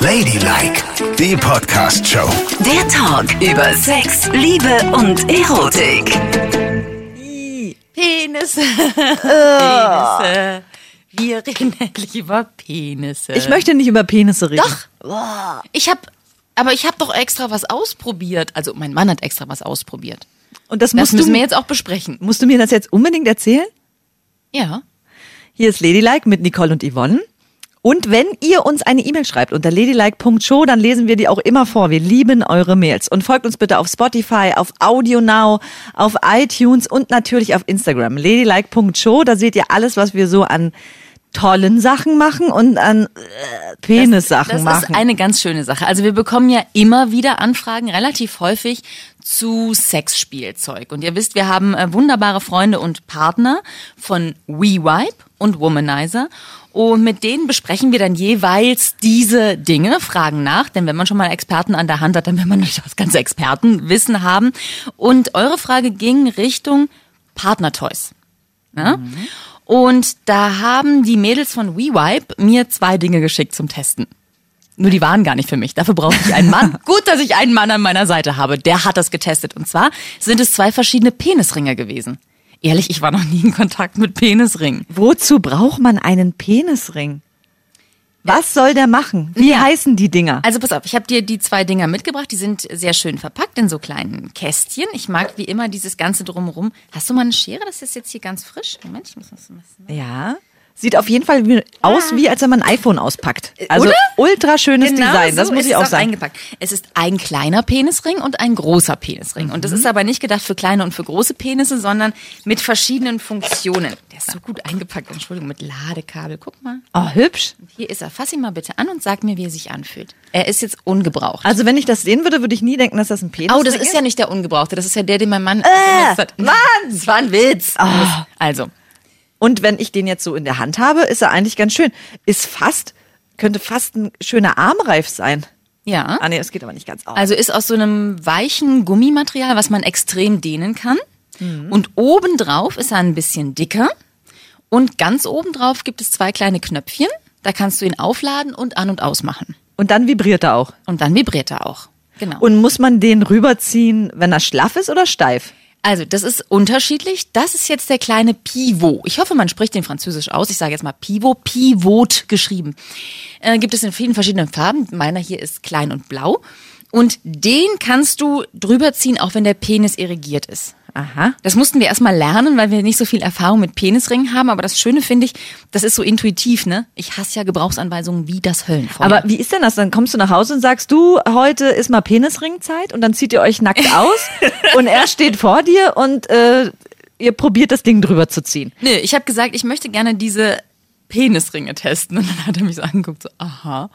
Ladylike, die Podcast-Show. Der Talk über Sex, Liebe und Erotik. Penisse. Penisse. Wir reden endlich über Penisse. Ich möchte nicht über Penisse reden. Doch. Ich habe, aber ich habe doch extra was ausprobiert. Also mein Mann hat extra was ausprobiert. Und das, Das musst, müssen du, wir jetzt auch besprechen. musst du mir das jetzt unbedingt erzählen? Ja. Hier ist Ladylike mit Nicole und Yvonne. Und wenn ihr uns eine E-Mail schreibt unter ladylike.show, dann lesen wir die auch immer vor. Wir lieben eure Mails. Und folgt uns bitte auf Spotify, auf Audio Now, auf iTunes und natürlich auf Instagram. Ladylike.show, da seht ihr alles, was wir so an tollen Sachen machen und an äh, Penis-Sachen Das machen. ist eine ganz schöne Sache. Also wir bekommen ja immer wieder Anfragen, relativ häufig zu Sexspielzeug. Und ihr wisst, wir haben äh, wunderbare Freunde und Partner von WeWipe und Womanizer. Und mit denen besprechen wir dann jeweils diese Dinge, fragen nach, denn wenn man schon mal Experten an der Hand hat, dann will man natürlich das ganze Expertenwissen haben. Und eure Frage ging Richtung Partnertoys. Ja? Und da haben die Mädels von WeWipe mir zwei Dinge geschickt zum Testen. Nur die waren gar nicht für mich. Dafür brauche ich einen Mann. Gut, dass ich einen Mann an meiner Seite habe. Der hat das getestet. Und zwar sind es zwei verschiedene Penisringe gewesen. Ehrlich, ich war noch nie in Kontakt mit Penisringen. Wozu braucht man einen Penisring? Was soll der machen? Wie heißen die Dinger? Also pass auf, ich habe dir die zwei Dinger mitgebracht. Die sind sehr schön verpackt in so kleinen Kästchen. Ich mag wie immer dieses Ganze drumherum. Hast du mal eine Schere? Das ist jetzt hier ganz frisch. Moment, ich muss das ein bisschen... Ja. Sieht auf jeden Fall wie, aus, wie als wenn man ein iPhone auspackt. Also Oder? ultra schönes Design, das so muss ist ich auch sagen. Eingepackt. Es ist ein kleiner Penisring und ein großer Penisring. Und Mhm. das ist aber nicht gedacht für kleine und für große Penisse, sondern mit verschiedenen Funktionen. Der ist so gut eingepackt, Entschuldigung, mit Ladekabel. Guck mal. Oh, hübsch. Hier ist er. Fass ihn mal bitte an und sag mir, wie er sich anfühlt. Er ist jetzt ungebraucht. Also wenn ich das sehen würde, würde ich nie denken, dass das ein Penis Oh, das ist ja nicht der Ungebrauchte. Das ist ja der, den mein Mann Äh, benutzt hat. Mann! Das war ein Witz. Also, Und wenn ich den jetzt so in der Hand habe, ist er eigentlich ganz schön. Ist fast, könnte fast ein schöner Armreif sein. ja. Ah nee, das geht aber nicht ganz auf. Also ist aus so einem weichen Gummimaterial, was man extrem dehnen kann. Mhm. Und obendrauf ist er ein bisschen dicker. Und ganz obendrauf gibt es zwei kleine Knöpfchen. Da kannst du ihn aufladen und an- und ausmachen. Und dann vibriert er auch. Und dann vibriert er auch. Genau. Und muss man den rüberziehen, wenn er schlaff ist oder steif? Also, das ist unterschiedlich. Das ist jetzt der kleine Pivot. Ich hoffe, man spricht den französisch aus. Ich sage jetzt mal Pivot, Pivot geschrieben. Äh, gibt es in vielen verschiedenen Farben. Meiner hier ist klein und blau. Und den kannst du drüber ziehen, auch wenn der Penis irrigiert ist. Aha. Das mussten wir erstmal lernen, weil wir nicht so viel Erfahrung mit Penisringen haben. Aber das Schöne finde ich, das ist so intuitiv, ne? Ich hasse ja Gebrauchsanweisungen wie das Höllenfeuer. Aber wie ist denn das? Dann kommst du nach Hause und sagst, du, heute ist mal Penisringzeit und dann zieht ihr euch nackt aus und er steht vor dir und äh, ihr probiert das Ding drüber zu ziehen. Nö, ich habe gesagt, ich möchte gerne diese Penisringe testen. Und dann hat er mich so angeguckt, so, aha.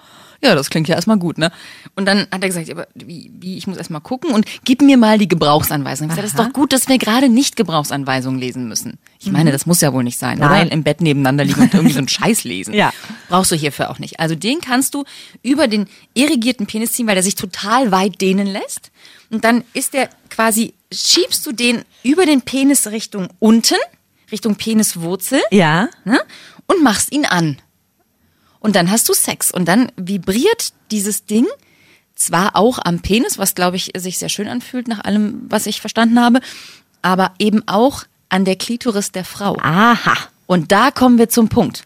Ja, das klingt ja erstmal gut, ne? Und dann hat er gesagt, aber wie, wie ich muss erstmal gucken und gib mir mal die Gebrauchsanweisung. Ich sag, das ist doch gut, dass wir gerade nicht Gebrauchsanweisungen lesen müssen. Ich meine, das muss ja wohl nicht sein, Nein. oder? Im Bett nebeneinander liegen und irgendwie so einen Scheiß lesen. Ja. Brauchst du hierfür auch nicht. Also den kannst du über den irrigierten Penis ziehen, weil der sich total weit dehnen lässt. Und dann ist der quasi, schiebst du den über den Penis Richtung unten, Richtung Peniswurzel Ja. ne? und machst ihn an. Und dann hast du Sex. Und dann vibriert dieses Ding zwar auch am Penis, was glaube ich sich sehr schön anfühlt nach allem, was ich verstanden habe, aber eben auch an der Klitoris der Frau. Aha. Und da kommen wir zum Punkt.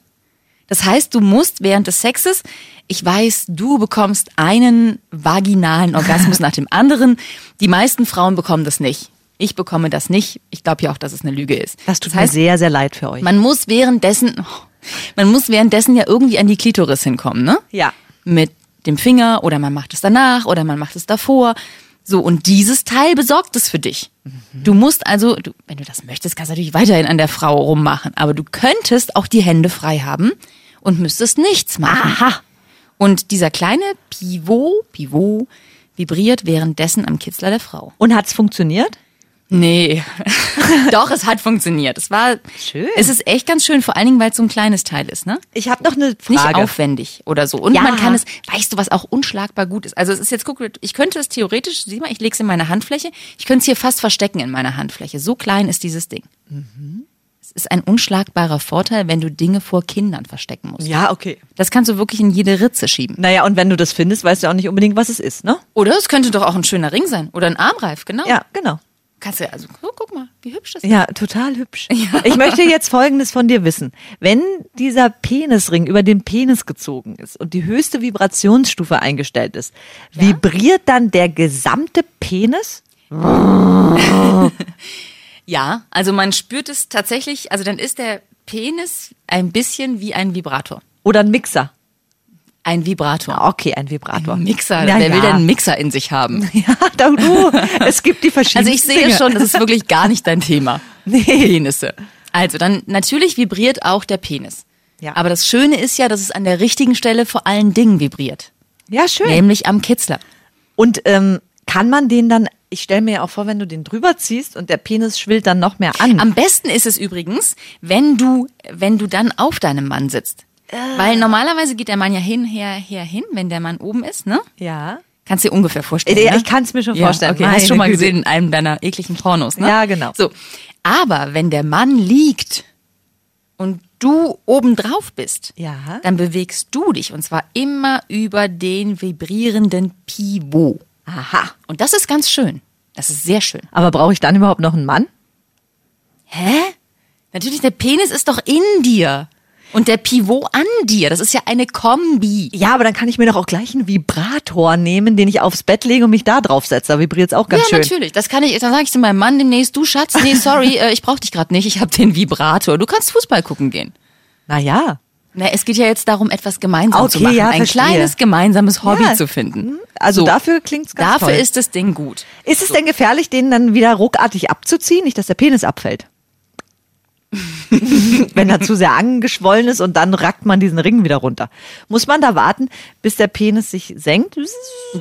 Das heißt, du musst während des Sexes, ich weiß, du bekommst einen vaginalen Orgasmus nach dem anderen. Die meisten Frauen bekommen das nicht. Ich bekomme das nicht. Ich glaube ja auch, dass es eine Lüge ist. Das tut das heißt, mir sehr, sehr leid für euch. man muss währenddessen, oh, man muss währenddessen ja irgendwie an die Klitoris hinkommen, ne? Ja. Mit dem Finger oder man macht es danach oder man macht es davor. So, und dieses Teil besorgt es für dich. Du musst also, du, wenn du das möchtest, kannst du natürlich weiterhin an der Frau rummachen, aber du könntest auch die Hände frei haben und müsstest nichts machen. Aha. Und dieser kleine Pivot, Pivot, vibriert währenddessen am Kitzler der Frau. Und hat's funktioniert? Nee. Doch, es hat funktioniert. Es war Schön. Es ist echt ganz schön, vor allen Dingen, weil es so ein kleines Teil ist, ne? Ich habe noch eine Nicht Frage. aufwendig oder so. Und Ja. man kann es, weißt du, was auch unschlagbar gut ist? Also es ist jetzt, guck, ich könnte es theoretisch, sieh mal, ich lege es in meine Handfläche, ich könnte es hier fast verstecken in meiner Handfläche. So klein ist dieses Ding. Es ist ein unschlagbarer Vorteil, wenn du Dinge vor Kindern verstecken musst. Ja, okay. Das kannst du wirklich in jede Ritze schieben. Naja, und wenn du das findest, weißt du auch nicht unbedingt, was es ist, ne? Oder es könnte doch auch ein schöner Ring sein. Oder ein Armreif, genau. Ja, genau. Kannst du, also guck, guck mal, wie hübsch das ist. Ja, total hübsch. Ich möchte jetzt Folgendes von dir wissen. Wenn dieser Penisring über den Penis gezogen ist und die höchste Vibrationsstufe eingestellt ist, vibriert dann der gesamte Penis? Ja, also man spürt es tatsächlich, also dann ist der Penis ein bisschen wie ein Vibrator. Oder ein Mixer? Ein Vibrator. Okay, ein Vibrator. Ein Mixer. Ja, Wer will ja. denn einen Mixer in sich haben? Ja, da du. Es gibt die verschiedenen. Also ich sehe Dinge. schon, das ist wirklich gar nicht dein Thema. Nee. Penisse. Also dann natürlich vibriert auch der Penis. Ja. Aber das Schöne ist ja, dass es an der richtigen Stelle vor allen Dingen vibriert. Ja, schön. Nämlich am Kitzler. Und ähm, kann man den dann, ich stelle mir ja auch vor, wenn du den drüber ziehst und der Penis schwillt dann noch mehr an. Am besten ist es übrigens, wenn du, wenn du dann auf deinem Mann sitzt. Weil normalerweise geht der Mann ja hin, her, her, hin, wenn der Mann oben ist, ne? ja. Kannst dir ungefähr vorstellen. Ja, ne? ich kann's mir schon ja, vorstellen. Okay, hast Meine schon mal Güte. gesehen in einem deiner ekligen Pornos, ne? Ja, genau. So. Aber wenn der Mann liegt und du oben drauf bist, Ja. dann bewegst du dich und zwar immer über den vibrierenden Pivot. Aha. Und das ist ganz schön. Das ist sehr schön. Aber brauche ich dann überhaupt noch einen Mann? Hä? Natürlich, der Penis ist doch in dir. Und der Pivot an dir. Das ist ja eine Kombi. Ja, aber dann kann ich mir doch auch gleich einen Vibrator nehmen, den ich aufs Bett lege und mich da drauf setze. Da vibriert es auch ganz ja, schön. natürlich. Das kann ich. Dann sage ich zu meinem Mann demnächst, du Schatz, nee, sorry, äh, ich brauche dich gerade nicht. Ich habe den Vibrator. Du kannst Fußball gucken gehen. Naja. Na, es geht ja jetzt darum, etwas gemeinsam Okay, zu machen. ja, Ein verstehe. kleines gemeinsames Hobby Ja. zu finden. Also So. dafür klingt's ganz Dafür toll. ist das Ding gut. Ist es denn gefährlich, den dann wieder ruckartig abzuziehen? Nicht, dass der Penis abfällt. Wenn er zu sehr angeschwollen ist und dann rackt man diesen Ring wieder runter. Muss man da warten, bis der Penis sich senkt?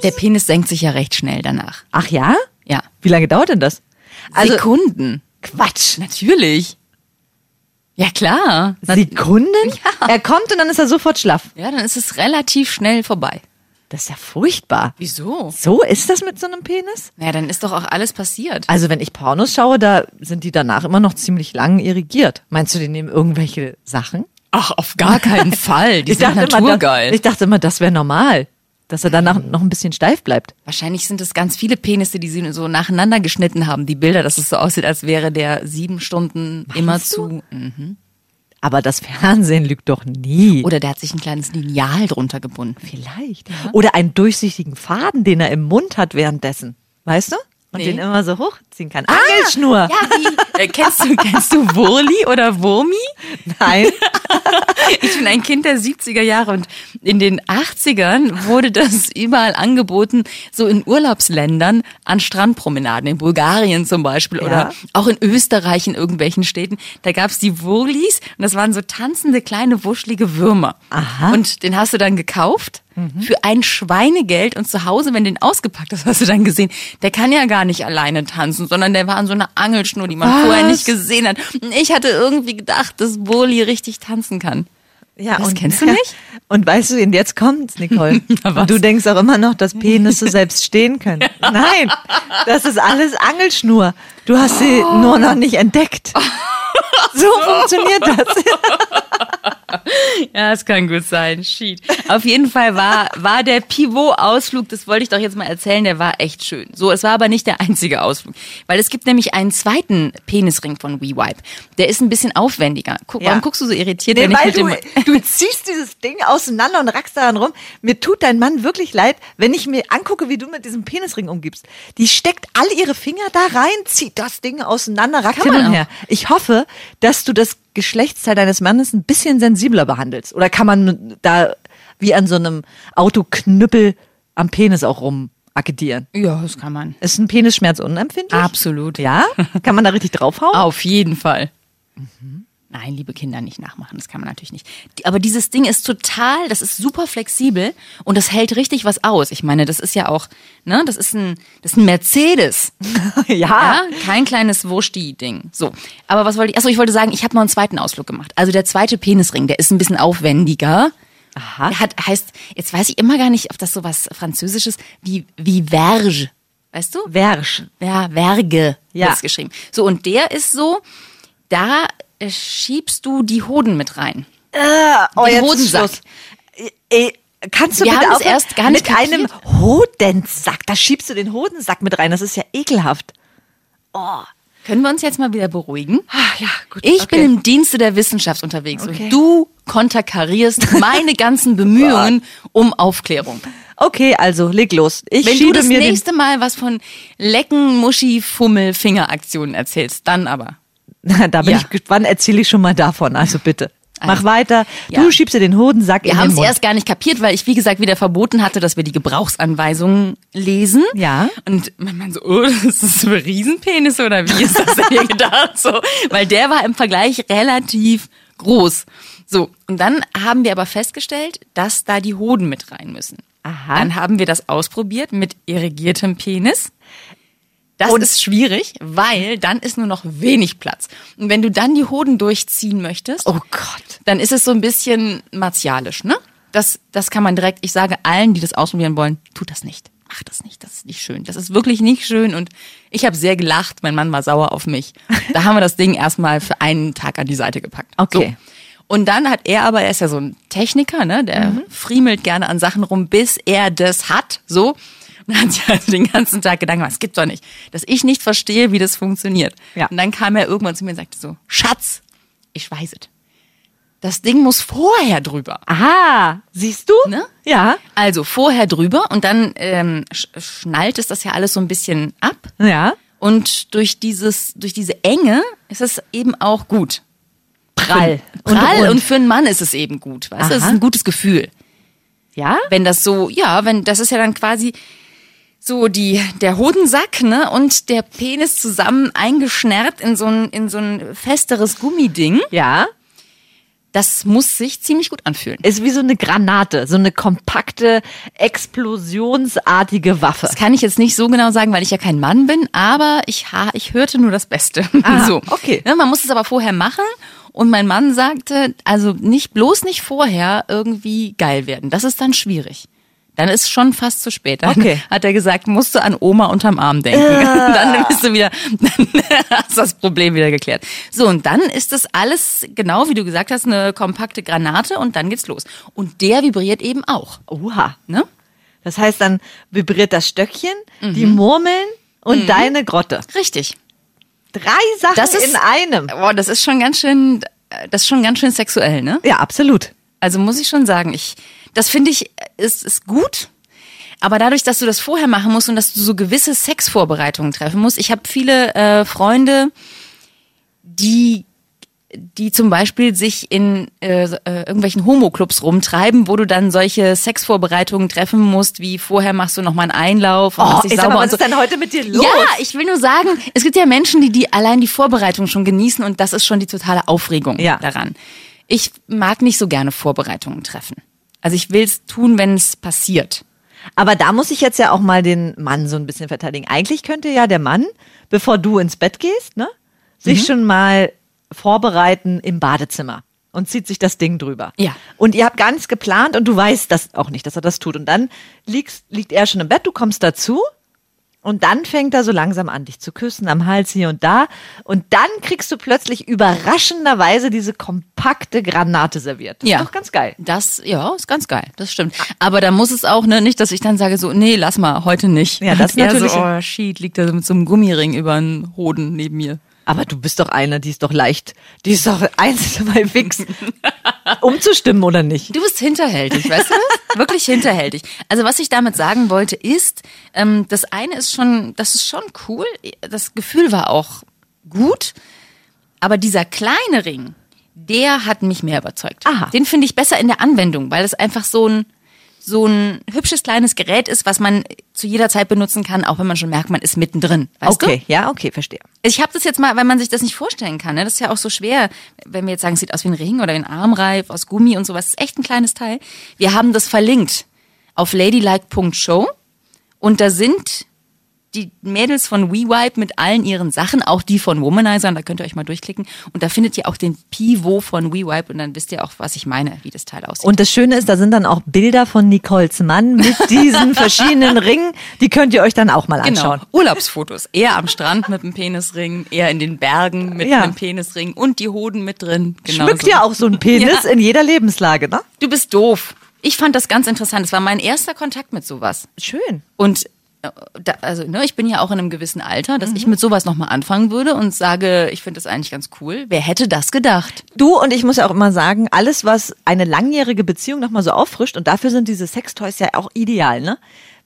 Der Penis senkt sich ja recht schnell danach. Ach ja? Ja. Wie lange dauert denn das? Also Sekunden. Quatsch. Natürlich. Ja, klar. Sekunden? Ja. Er kommt und dann ist er sofort schlaff. Ja, dann ist es relativ schnell vorbei. Das ist ja furchtbar. Wieso? So ist das mit so einem Penis? Ja, dann ist doch auch alles passiert. Also wenn ich Pornos schaue, da sind die danach immer noch ziemlich lang irrigiert. Meinst du, die nehmen irgendwelche Sachen? Ach, auf gar keinen Fall. Die sind immer, naturgeil. das, ich dachte immer, das wäre normal, dass er danach noch ein bisschen steif bleibt. Wahrscheinlich sind es ganz viele Penisse, die sie so nacheinander geschnitten haben. Die Bilder, dass es so aussieht, als wäre der sieben Stunden immer zu. Mhm. Aber das Fernsehen lügt doch nie. Oder der hat sich ein kleines Lineal drunter gebunden. vielleicht. Oder einen durchsichtigen Faden, den er im Mund hat währenddessen. Weißt du? Und Nee. den immer so hochziehen kann. Angelschnur. Ja, wie? Äh, kennst du, kennst du Wurli oder Wurmi? Nein. Ich bin ein Kind der 70er Jahre und in den 80ern wurde das überall angeboten, so in Urlaubsländern an Strandpromenaden, in Bulgarien zum Beispiel oder Ja. auch in Österreich in irgendwelchen Städten. Da gab's die Wurlis und das waren so tanzende kleine wuschlige Würmer. Aha. Und den hast du dann gekauft für ein Schweinegeld und zu Hause, wenn du den ausgepackt hast, hast du dann gesehen, der kann ja gar nicht alleine tanzen, sondern der war an so einer Angelschnur, die man Was? vorher nicht gesehen hat. Und ich hatte irgendwie gedacht, dass Wurli richtig tanzen kann. Ja, Das kennst du nicht? Und weißt du, und jetzt kommt's, Nicole. Und du denkst auch immer noch, dass Penisse selbst stehen können. Nein, das ist alles Angelschnur. Du hast sie nur noch nicht entdeckt. So funktioniert das. Ja, es kann gut sein. Shit. Auf jeden Fall war, war der Pivot-Ausflug, das wollte ich doch jetzt mal erzählen, der war echt schön. So, es war aber nicht der einzige Ausflug. Weil es gibt nämlich einen zweiten Penisring von WeWipe. Der ist ein bisschen aufwendiger. Guck, Ja. Warum guckst du so irritiert, Nee, wenn ich weil mit du, dem... du ziehst dieses Ding auseinander und rackst daran rum. Mir tut dein Mann wirklich leid, wenn ich mir angucke, wie du mit diesem Penisring umgibst. Die steckt alle ihre Finger da rein, zieht das Ding auseinander, rackt hin und her. Ich hoffe, dass du das Geschlechtsteil deines Mannes ein bisschen sensibler behandelst. Oder kann man da wie an so einem Autoknüppel am Penis auch rum akkedieren? Ja, das kann man. Ist ein Penisschmerz unempfindlich? Absolut. Ja? Kann man da richtig draufhauen? Auf jeden Fall. Nein, liebe Kinder, nicht nachmachen. Das kann man natürlich nicht. Aber dieses Ding ist total, das ist super flexibel und das hält richtig was aus. Ich meine, das ist ja auch, ne, das ist ein, das ist ein Mercedes. ja. Ja, kein kleines Wursti-Ding. So. Aber was wollte ich, achso, ich wollte sagen, ich habe noch einen zweiten Ausflug gemacht. Also der zweite Penisring, der ist ein bisschen aufwendiger. Aha. Der hat, heißt, jetzt weiß ich immer gar nicht, ob das so was Französisches wie, wie Verge. Weißt du? Wersch. Ja, Verge Ja. wird's geschrieben. So, und der ist so, da schiebst du die Hoden mit rein. oh, Den jetzt Hodensack. Schluss. Ey, kannst du Wir bitte haben aufhören? erst gar nicht Mit einem Hodensack, da schiebst du den Hodensack mit rein, das ist ja ekelhaft. Können wir uns jetzt mal wieder beruhigen? Ah, ja, gut. Ich okay. bin im Dienste der Wissenschaft unterwegs Okay. und du konterkarierst meine ganzen Bemühungen um Aufklärung. Okay, also leg los. Ich Wenn du das nächste Mal was von Lecken, Muschi, Fummel, Fingeraktionen erzählst, dann aber. Da bin Ja. ich gespannt, erzähle ich schon mal davon. Also bitte. Mach Also, weiter. ja. Du schiebst dir den Hodensack Wir in haben den es Mund. erst gar nicht kapiert, weil ich, wie gesagt, wieder verboten hatte, dass wir die Gebrauchsanweisungen lesen. Ja. Und mein Mann so, oh, das ist so ein Riesenpenis oder wie ist das denn hier gedacht? So, weil der war im Vergleich relativ groß. So, und dann haben wir aber festgestellt, dass da die Hoden mit rein müssen. Aha. Dann haben wir das ausprobiert mit irrigiertem Penis. Das Und- ist schwierig, weil dann ist nur noch wenig Platz. Und wenn du dann die Hoden durchziehen möchtest, Oh Gott. dann ist es so ein bisschen martialisch, ne? Das, das kann man direkt, ich sage allen, die das ausprobieren wollen, tut das nicht. Mach das nicht, das ist nicht schön. Das ist wirklich nicht schön und ich habe sehr gelacht, mein Mann war sauer auf mich. Da haben wir das Ding erstmal für einen Tag an die Seite gepackt. Okay. So. Und dann hat er aber, er ist ja so ein Techniker, ne? Der Mhm. friemelt gerne an Sachen rum, bis er das hat, so. Und dann hat sich also den ganzen Tag Gedanken gemacht, es gibt doch nicht, dass ich nicht verstehe, wie das funktioniert. Ja. Und dann kam er irgendwann zu mir und sagte so, Schatz, ich weiß es. Das Ding muss vorher drüber. Aha, siehst du? Ne? Ja. Also vorher drüber und dann ähm, sch schnallt es das ja alles so ein bisschen ab. Ja. Und durch dieses, durch diese Enge ist es eben auch gut. Prall. Prall rund. und, für einen Mann ist es eben gut. Weißt du, es ist ein gutes Gefühl. ja? Wenn das so, ja, wenn, das ist ja dann quasi so die, der Hodensack, ne, und der Penis zusammen eingeschnärrt in so ein, in so ein festeres Gummiding. Ja. Das muss sich ziemlich gut anfühlen. Ist wie so eine Granate, so eine kompakte, explosionsartige Waffe. Das kann ich jetzt nicht so genau sagen, weil ich ja kein Mann bin, aber ich, ha ich hörte nur das Beste. Ah, so. okay. Ne, man muss es aber vorher machen. Und mein Mann sagte, also nicht, bloß nicht vorher irgendwie geil werden. Das ist dann schwierig. Dann ist schon fast zu spät. Dann Okay. hat er gesagt, musst du an Oma unterm Arm denken. Dann bist du wieder, dann hast du das Problem wieder geklärt. So, und dann ist das alles, genau wie du gesagt hast, eine kompakte Granate und dann geht's los. Und der vibriert eben auch. Oha. Ne? Das heißt, dann vibriert das Stöckchen, die Mhm. Murmeln und deine Grotte. Richtig. Drei Sachen Das ist in einem. Boah, das ist schon ganz schön, das ist schon ganz schön sexuell, ne? Ja, absolut. Also muss ich schon sagen, ich, das finde ich, ist, ist gut. Aber dadurch, dass du das vorher machen musst und dass du so gewisse Sexvorbereitungen treffen musst, ich habe viele äh, Freunde, die die zum Beispiel sich in äh, äh, irgendwelchen Homo-Clubs rumtreiben, wo du dann solche Sexvorbereitungen treffen musst, wie vorher machst du noch mal einen Einlauf und Oh, machst dich sauber mal, was so. ist denn heute mit dir los? Ja, ich will nur sagen, es gibt ja Menschen, die, die allein die Vorbereitung schon genießen und das ist schon die totale Aufregung Ja. daran. Ich mag nicht so gerne Vorbereitungen treffen. Also ich will es tun, wenn es passiert. Aber da muss ich jetzt ja auch mal den Mann so ein bisschen verteidigen. Eigentlich könnte ja der Mann, bevor du ins Bett gehst, ne, Mhm. sich schon mal vorbereiten im Badezimmer und zieht sich das Ding drüber. Ja. Und ihr habt gar nichts geplant und du weißt das auch nicht, dass er das tut. Und dann liegst, liegt er schon im Bett, du kommst dazu und dann fängt er so langsam an, dich zu küssen am Hals hier und da. Und dann kriegst du plötzlich überraschenderweise diese kompakte Granate serviert. Das Ja. ist doch ganz geil. Das, ja, ist ganz geil, das stimmt. Aber da muss es auch, ne, nicht, dass ich dann sage so, nee, lass mal, heute nicht. Ja, das ist natürlich- So, oh, shit, liegt da mit so einem Gummiring über den Hoden neben mir. Aber du bist doch eine, die ist doch leicht, die ist doch eins, zwei fix, umzustimmen oder nicht? Du bist hinterhältig, weißt du? Wirklich hinterhältig. Also was ich damit sagen wollte ist, ähm, das eine ist schon, das ist schon cool. Das Gefühl war auch gut, aber dieser kleine Ring, der hat mich mehr überzeugt. Aha. Den finde ich besser in der Anwendung, weil es einfach so ein so ein hübsches kleines Gerät ist, was man zu jeder Zeit benutzen kann, auch wenn man schon merkt, man ist mittendrin. Weißt okay, ja, okay, verstehe. du? Ich habe das jetzt mal, weil man sich das nicht vorstellen kann. Ne? Das ist ja auch so schwer, wenn wir jetzt sagen, es sieht aus wie ein Ring oder wie ein Armreif aus Gummi und sowas. Das ist echt ein kleines Teil. Wir haben das verlinkt auf ladylike.show und da sind die Mädels von WeWipe mit allen ihren Sachen, auch die von Womanizern, da könnt ihr euch mal durchklicken. Und da findet ihr auch den Pivot von WeWipe und dann wisst ihr auch, was ich meine, wie das Teil aussieht. Und das Schöne ist, da sind dann auch Bilder von Nicoles Mann mit diesen verschiedenen Ringen. Die könnt ihr euch dann auch mal Genau. anschauen. Urlaubsfotos. Er am Strand mit einem Penisring, er in den Bergen mit Ja. einem Penisring und die Hoden mit drin. Genau Schmückt so. ja auch so ein Penis Ja. in jeder Lebenslage, ne? Du bist doof. Ich fand das ganz interessant. Es war mein erster Kontakt mit sowas. Schön. Und da, also, ne, ich bin ja auch in einem gewissen Alter, dass ich Mhm. mit sowas nochmal anfangen würde und sage, ich finde das eigentlich ganz cool. Wer hätte das gedacht? Du und ich muss ja auch immer sagen, alles, was eine langjährige Beziehung nochmal so auffrischt, und dafür sind diese Sextoys ja auch ideal, ne?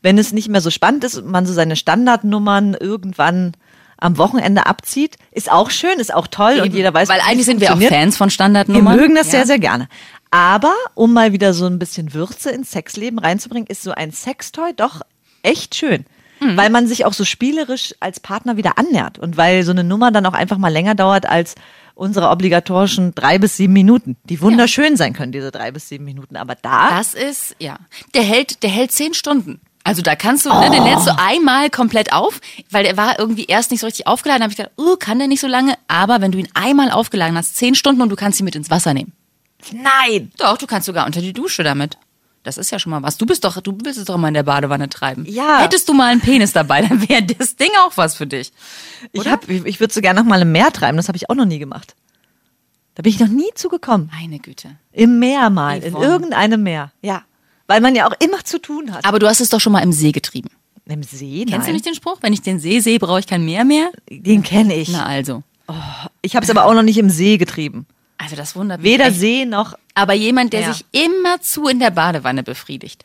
Wenn es nicht mehr so spannend ist und man so seine Standardnummern irgendwann am Wochenende abzieht, ist auch schön, ist auch toll und jeder weiß, Weil eigentlich sind wir auch. Fans von Wir Standardnummern. mögen das Ja. sehr, sehr gerne. Aber um mal wieder so ein bisschen Würze ins Sexleben reinzubringen, ist so ein Sextoy doch echt schön. Mhm. Weil man sich auch so spielerisch als Partner wieder annähert und weil so eine Nummer dann auch einfach mal länger dauert als unsere obligatorischen drei bis sieben Minuten, die wunderschön sein können, diese drei bis sieben Minuten. Aber da, Das ist, ja. Der hält, der hält zehn Stunden. Also da kannst du, ne, den lädst du einmal komplett auf, weil der war irgendwie erst nicht so richtig aufgeladen. Da habe ich gedacht, oh, kann der nicht so lange. Aber wenn du ihn einmal aufgeladen hast, zehn Stunden und du kannst ihn mit ins Wasser nehmen. nein, Doch, du kannst sogar unter die Dusche damit. Das ist ja schon mal was. Du bist doch, du willst es doch mal in der Badewanne treiben. Ja. Hättest du mal einen Penis dabei, dann wäre das Ding auch was für dich. ich, hab, ich, ich würde so gerne noch mal im Meer treiben, das habe ich auch noch nie gemacht. Da bin ich noch nie zugekommen. Meine Güte. Im Meer mal, in irgendeinem Meer, ja. Weil man ja auch immer zu tun hat. Aber du hast es doch schon mal im See getrieben. Im See, Kennst du nein. nicht den Spruch? Wenn ich den See sehe, brauche ich kein Meer mehr? Den kenne ich. Na also. Ich habe es aber auch noch nicht im See getrieben. Also das wundert mich. Weder. See noch. Aber jemand, der Ja. sich immerzu in der Badewanne befriedigt.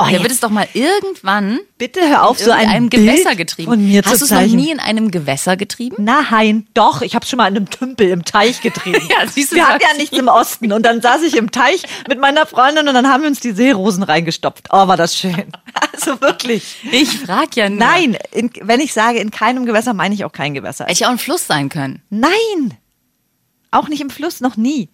Oh, der jetzt- wird es doch mal irgendwann Bitte hör auf, in so ein einem Gewässer getrieben. von mir Hast du es noch nie in einem Gewässer getrieben? Nein, doch. Ich habe schon mal in einem Tümpel im Teich getrieben. Ja, siehst du, wir hatten ja ich. nichts im Osten. Und dann saß ich im Teich mit meiner Freundin und dann haben wir uns die Seerosen reingestopft. Oh, war das schön. Also wirklich. Ich frag ja nur. Nein, in, wenn ich sage in keinem Gewässer, meine ich auch kein Gewässer. Hätte ja auch ein Fluss sein können. Nein. Auch nicht im Fluss, noch nie.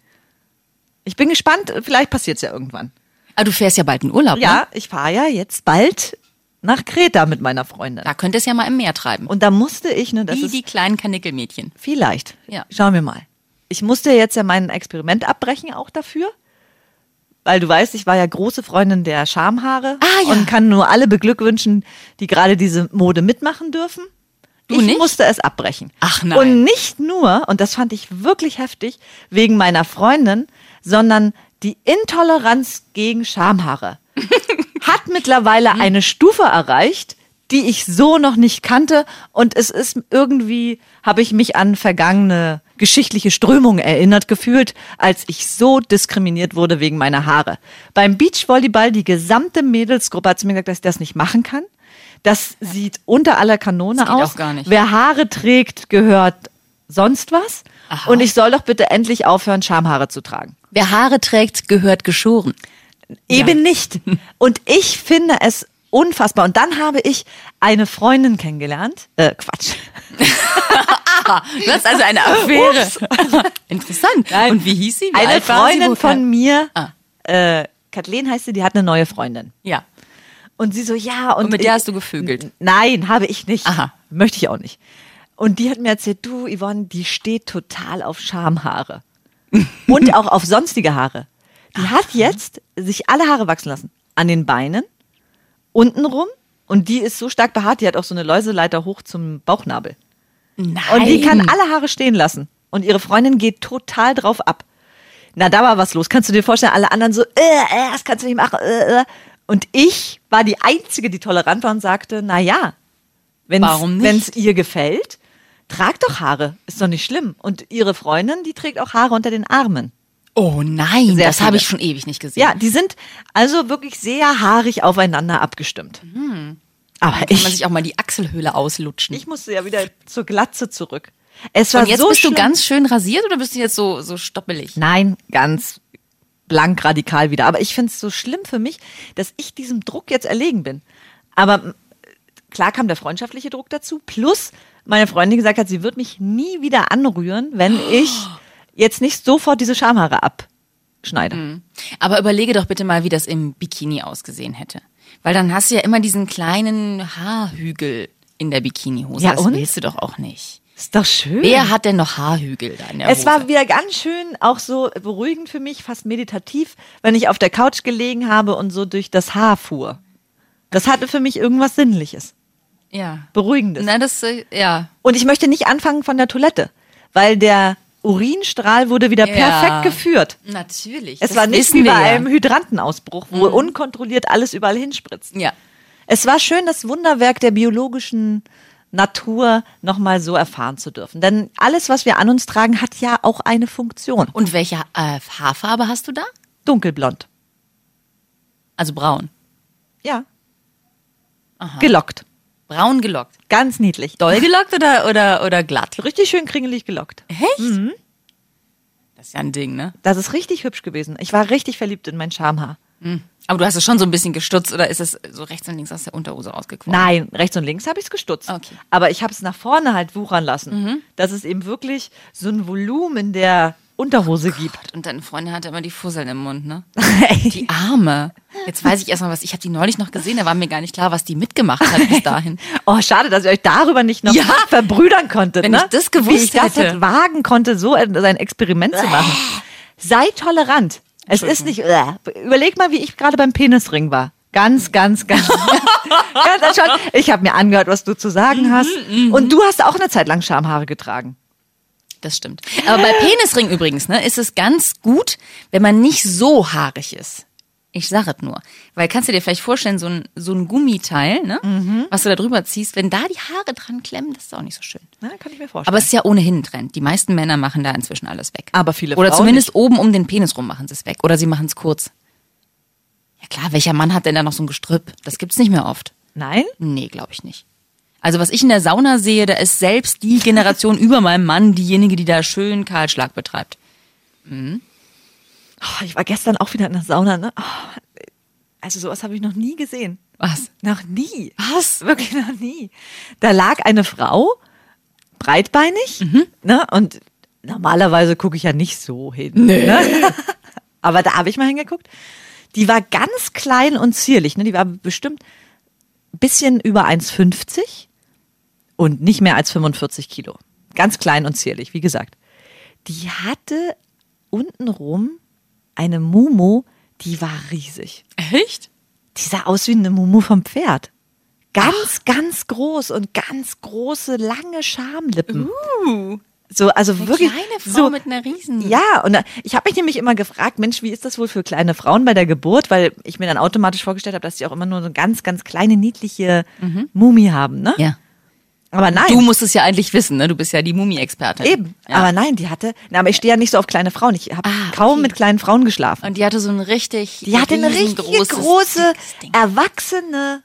Ich bin gespannt, vielleicht passiert's ja irgendwann. Aber du fährst ja bald in Urlaub, Ja, ne? ich fahre ja jetzt bald nach Kreta mit meiner Freundin. Da könntest du ja mal im Meer treiben. Und da musste ich, ne, das Wie ist die kleinen Kanickelmädchen. vielleicht. Ja. Schauen wir mal. Ich musste jetzt ja mein Experiment abbrechen auch dafür. Weil du weißt, ich war ja große Freundin der Schamhaare Ah, ja. und kann nur alle beglückwünschen, die gerade diese Mode mitmachen dürfen. Du ich nicht? musste es abbrechen. Ach nein. Und nicht nur, und das fand ich wirklich heftig, wegen meiner Freundin, sondern die Intoleranz gegen Schamhaare hat mittlerweile eine Stufe erreicht, die ich so noch nicht kannte. Und es ist irgendwie, habe ich mich an vergangene geschichtliche Strömungen erinnert gefühlt, als ich so diskriminiert wurde wegen meiner Haare. Beim Beachvolleyball, die gesamte Mädelsgruppe hat zu mir gesagt, dass ich das nicht machen kann. Das sieht unter aller Kanone aus. auch gar nicht. Wer Haare trägt, gehört sonst was. Aha. Und ich soll doch bitte endlich aufhören, Schamhaare zu tragen. Wer Haare trägt, gehört geschoren. Eben nicht. Und ich finde es unfassbar. Und dann habe ich eine Freundin kennengelernt. Äh, Quatsch. Du hast also eine Affäre. Interessant. Und wie hieß sie? Wie Eine sie? Freundin Wo von mir, Ah. äh, Kathleen heißt sie, die hat eine neue Freundin. Ja. Und sie so, ja. Und, Und mit ich- der hast du gevögelt? Nein, habe ich nicht. Aha. Möchte ich auch nicht. Und die hat mir erzählt, du, Yvonne, die steht total auf Schamhaare. Und auch auf sonstige Haare. Die hat jetzt sich alle Haare wachsen lassen. An den Beinen, untenrum. Und die ist so stark behaart, die hat auch so eine Läuseleiter hoch zum Bauchnabel. Nein. Und die kann alle Haare stehen lassen. Und ihre Freundin geht total drauf ab. Na, da war was los. Kannst du dir vorstellen, alle anderen so, äh, äh, das kannst du nicht machen. Äh, äh. Und ich war die Einzige, die tolerant war und sagte, na ja, wenn es ihr gefällt, trag doch Haare. Ist doch nicht schlimm. Und ihre Freundin, die trägt auch Haare unter den Armen. Oh nein, Sehr das habe ich schon ewig nicht gesehen. Ja, die sind also wirklich sehr haarig aufeinander abgestimmt. Aber Kann man ich, sich auch mal die Achselhöhle auslutschen. ich musste ja wieder zur Glatze zurück. Es war Und jetzt so bist schlimm. du ganz schön rasiert oder bist du jetzt so, so stoppelig? Nein, ganz blank radikal wieder. Aber ich finde es so schlimm für mich, dass ich diesem Druck jetzt erlegen bin. Aber m, klar kam der freundschaftliche Druck dazu. Plus meine Freundin gesagt hat, sie wird mich nie wieder anrühren, wenn ich jetzt nicht sofort diese Schamhaare abschneide. Aber überlege doch bitte mal, wie das im Bikini ausgesehen hätte. Weil dann hast du ja immer diesen kleinen Haarhügel in der Bikinihose. Ja, das und? willst du doch auch nicht. Ist doch schön. Wer hat denn noch Haarhügel da in der Es Hose? war wieder ganz schön, auch so beruhigend für mich, fast meditativ, wenn ich auf der Couch gelegen habe und so durch das Haar fuhr. Das hatte für mich irgendwas Sinnliches, ja. Beruhigendes. Na, das, äh, ja. Und ich möchte nicht anfangen von der Toilette, weil der Urinstrahl wurde wieder Ja. perfekt geführt. Natürlich. Es das war nicht wie bei ja. einem Hydrantenausbruch, wo unkontrolliert alles überall hinspritzt. Ja. Es war schön, das Wunderwerk der biologischen Natur nochmal so erfahren zu dürfen. Denn alles, was wir an uns tragen, hat ja auch eine Funktion. Und welche äh, Haarfarbe hast du da? Dunkelblond. Also braun. Ja. Gelockt. Braun gelockt. Ganz niedlich. Doll gelockt oder, oder, oder glatt? Richtig schön kringelig gelockt. Echt? Das ist ja ein Ding, ne? Das ist richtig hübsch gewesen. Ich war richtig verliebt in mein Schamhaar. Aber du hast es schon so ein bisschen gestutzt oder ist es so rechts und links aus der Unterhose rausgequollen? Nein, rechts und links habe ich es gestutzt. Okay. Aber ich habe es nach vorne halt wuchern lassen, dass es eben wirklich so ein Volumen der Unterhose gibt. Und deine Freundin hatte immer die Fusseln im Mund, ne? Die Arme. Jetzt weiß ich erstmal was. Ich habe die neulich noch gesehen, da war mir gar nicht klar, was die mitgemacht hat bis dahin. Oh, schade, dass ihr euch darüber nicht noch Ja. verbrüdern konntet. Wenn ne? ich das gewusst Wie ich das hätte. hätte wagen konnte, so ein Experiment zu machen. Sei tolerant. Es ist nicht. Äh. Überleg mal, wie ich gerade beim Penisring war. Ganz, ganz, ganz. ganz entspannt. Ich habe mir angehört, was du zu sagen hast. Und du hast auch eine Zeit lang Schamhaare getragen. Das stimmt. Aber bei Penisring übrigens, ne, ist es ganz gut, wenn man nicht so haarig ist. Ich sag es nur. Weil kannst du dir vielleicht vorstellen, so ein, so ein Gummiteil, ne, was du da drüber ziehst, wenn da die Haare dran klemmen, das ist auch nicht so schön. Na, kann ich mir vorstellen. Aber es ist ja ohnehin ein Trend. Die meisten Männer machen da inzwischen alles weg. Aber viele Oder Frauen zumindest oben um den Penis rum machen sie es weg. Oder sie machen es kurz. Ja klar, welcher Mann hat denn da noch so ein Gestrüpp? Das gibt's nicht mehr oft. Nein? Nee, glaube ich nicht. Also was ich in der Sauna sehe, da ist selbst die Generation über meinem Mann diejenige, die da schön Kahlschlag betreibt. Oh, ich war gestern auch wieder in der Sauna. Ne? Oh, also sowas habe ich noch nie gesehen. Was? Noch nie. Was? Wirklich noch nie. Da lag eine Frau, breitbeinig, ne? Und normalerweise gucke ich ja nicht so hin. Ne? Aber da habe ich mal hingeguckt. Die war ganz klein und zierlich. Ne? Die war bestimmt ein bisschen über 1,50 und nicht mehr als 45 Kilo. Ganz klein und zierlich, wie gesagt. Die hatte untenrum eine Mumu, die war riesig. Echt? Die sah aus wie eine Mumu vom Pferd. Ganz, ganz groß und ganz große, lange Schamlippen. Uh, So, also eine wirklich. kleine Frau so, mit einer riesen... ja, und ich habe mich nämlich immer gefragt, Mensch, wie ist das wohl für kleine Frauen bei der Geburt? Weil ich mir dann automatisch vorgestellt habe, dass die auch immer nur so ganz, ganz kleine, niedliche Mumi haben, ne? Ja. Aber nein. Du musst es ja eigentlich wissen, ne? Du bist ja die Mumie-Expertin. Eben. Ja. Aber nein, die hatte, na, aber ich stehe ja nicht so auf kleine Frauen. Ich habe Ah, kaum okay. mit kleinen Frauen geschlafen. Und die hatte so ein richtig Die hatte eine riesengroßes, große, erwachsene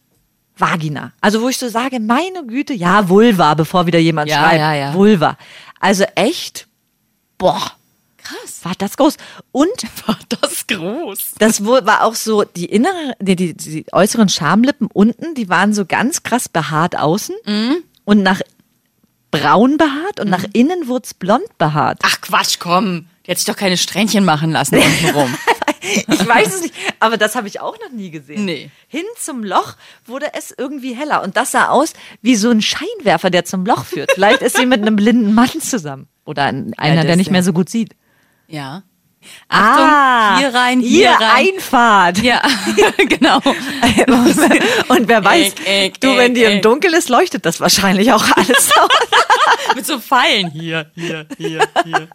Vagina. Also wo ich so sage, meine Güte, ja, Vulva, bevor wieder jemand Ja, schreibt. ja, ja. Vulva. Also echt, boah, Krass. war das groß. Und War das groß. das war auch so, die innere, die, die, die äußeren Schamlippen unten, die waren so ganz krass behaart außen Mhm. Und nach braun behaart und nach innen wurde es blond behaart. Ach Quatsch, komm. Die hat sich doch keine Strähnchen machen lassen untenrum. Ich weiß es nicht, aber das habe ich auch noch nie gesehen. Nee. Hin zum Loch wurde es irgendwie heller und das sah aus wie so ein Scheinwerfer, der zum Loch führt. Vielleicht ist sie mit einem blinden Mann zusammen oder ein, einer, das der nicht ja. mehr so gut sieht. ja. Achtung, hier rein, hier, hier rein. Einfahrt. Ja, genau. und wer weiß, Eck, eck, du, wenn eck, die im. Dunkeln ist, leuchtet das wahrscheinlich auch alles aus. Mit so Pfeilen. Hier, hier, hier, hier.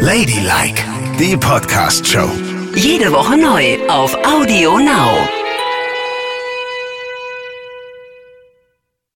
Ladylike, die Podcast-Show. Jede Woche neu auf Audio Now.